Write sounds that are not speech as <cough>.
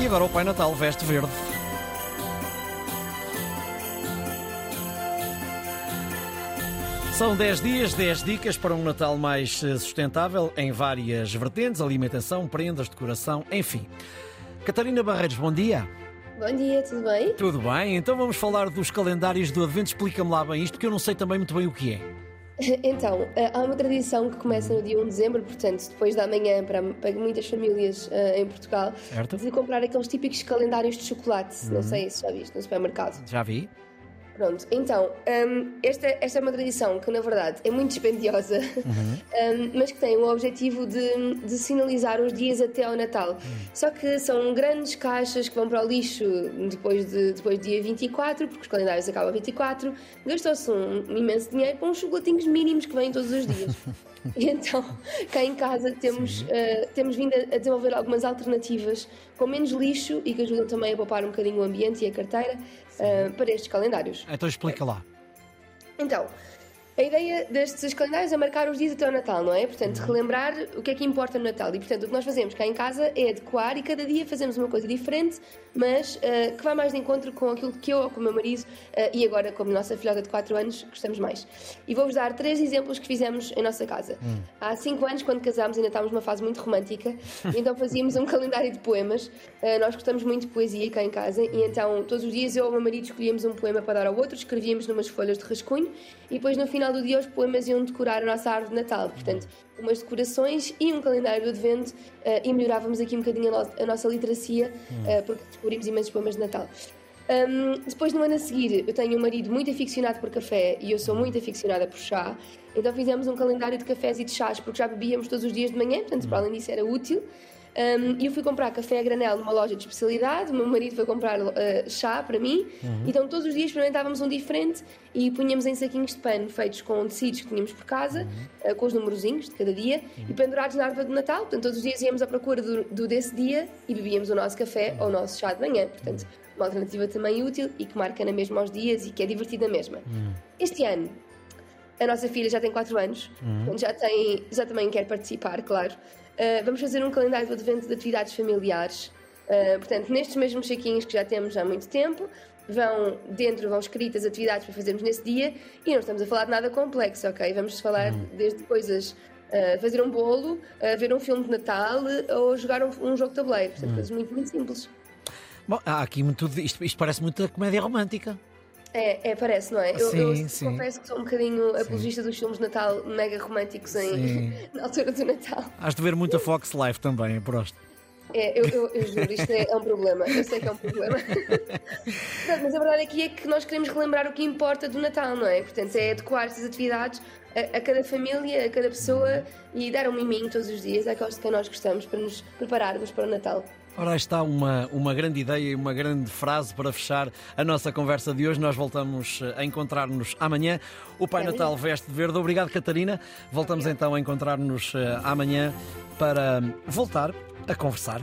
E agora o Pai Natal veste verde. São 10 dias, 10 dicas para um Natal mais eh, sustentável em várias vertentes: alimentação, prendas, decoração, enfim. Catarina Barreiros, bom dia. Bom dia, tudo bem? Tudo bem? Então vamos falar dos calendários do Advento. Explica-me lá bem isto, porque eu não sei também muito bem o que é. <laughs> Então, eh, há uma tradição que começa no dia 1 de dezembro, portanto, depois da manhã, para, para muitas famílias uh, em Portugal, Certo. de comprar aqueles típicos calendários de chocolate. Uhum. Não sei se já viste no supermercado. Já vi? Pronto, então, hum, esta, esta é uma tradição que, na verdade, é muito dispendiosa, <laughs> hum, mas que tem o objetivo de, de sinalizar os dias até ao Natal. Só que são grandes caixas que vão para o lixo depois, de, depois do dia 24, porque os calendários acabam a 24. Gastou-se um imenso dinheiro para uns chocolatinhos mínimos que vêm todos os dias. E <laughs> então, cá em casa temos, uh, temos vindo a a desenvolver algumas alternativas com menos lixo e que ajudam também a poupar um bocadinho o ambiente e a carteira uh, para estes calendários. Então explica lá. Então, a ideia destes calendários é marcar os dias até ao Natal, não é? Portanto, relembrar o que é que importa no Natal. E, portanto, o que nós fazemos cá em casa é adequar e cada dia fazemos uma coisa diferente, mas uh, que vai mais de encontro com aquilo que eu ou com o meu marido uh, e agora com a nossa filhota de 4 anos gostamos mais. E vou-vos dar três exemplos que fizemos em nossa casa. Há 5 anos, quando casámos, ainda estávamos numa fase muito romântica, então fazíamos um <laughs> calendário de poemas. Uh, nós gostamos muito de poesia cá em casa, e então todos os dias eu ou o meu marido escolhíamos um poema para dar ao outro, escrevíamos numas folhas de rascunho, e depois no final do dia os poemas iam decorar a nossa árvore de Natal. Portanto, umas decorações e um calendário de advento eh, e melhorávamos aqui um bocadinho a, no- a nossa literacia eh, porque descobrimos imensos poemas de Natal. Um, depois, no ano a seguir, eu tenho um marido muito aficionado por café e eu sou muito aficionada por chá. Então fizemos um calendário de cafés e de chás, porque já bebíamos todos os dias de manhã, portanto, para além disso era útil. Um, E eu fui comprar café a granel numa loja de especialidade, o meu marido foi comprar uh, chá para mim, então todos os dias experimentávamos um diferente e punhamos em saquinhos de pano feitos com tecidos que tínhamos por casa, uh, com os numerozinhos de cada dia, e pendurados na árvore de Natal. Portanto, todos os dias íamos à procura do, do desse dia e bebíamos o nosso café ou o nosso chá de manhã. Portanto, uma alternativa também útil e que marca na mesma aos dias e que é divertida mesma. Este ano, a nossa filha já tem 4 anos, portanto já, tem, já também quer participar, claro. Uh, vamos fazer um calendário de advento de atividades familiares. Uh, portanto, nestes mesmos saquinhos que já temos há muito tempo, vão dentro vão escritas atividades para fazermos nesse dia e não estamos a falar de nada complexo, ok? Vamos falar desde coisas. uh, fazer um bolo, ver um filme de Natal ou jogar um, um jogo de tabuleiro. Portanto, coisas muito, muito simples. Bom, há aqui muito. Isto, isto parece muito a comédia romântica. É, é, parece, não é? Eu, Sim, eu sim. confesso que sou um bocadinho apologista dos filmes de Natal mega românticos em, <laughs> na altura do Natal. Has de ver muito a Fox Live também, aposto. É, eu, eu, eu juro, isto é, é um problema. Eu sei que é um problema. <laughs> Pronto, mas a verdade aqui é que nós queremos relembrar o que importa do Natal, não é? Portanto, é adequar estas atividades a, a cada família, a cada pessoa e dar um miminho todos os dias àqueles de quem nós gostamos para nos prepararmos para o Natal. Ora, está uma, uma grande ideia e uma grande frase para fechar a nossa conversa de hoje. Nós voltamos eh, a encontrar-nos amanhã. O Pai Natal veste de verde. Obrigado, Catarina. Voltamos então a encontrar-nos eh, amanhã para voltar a conversar.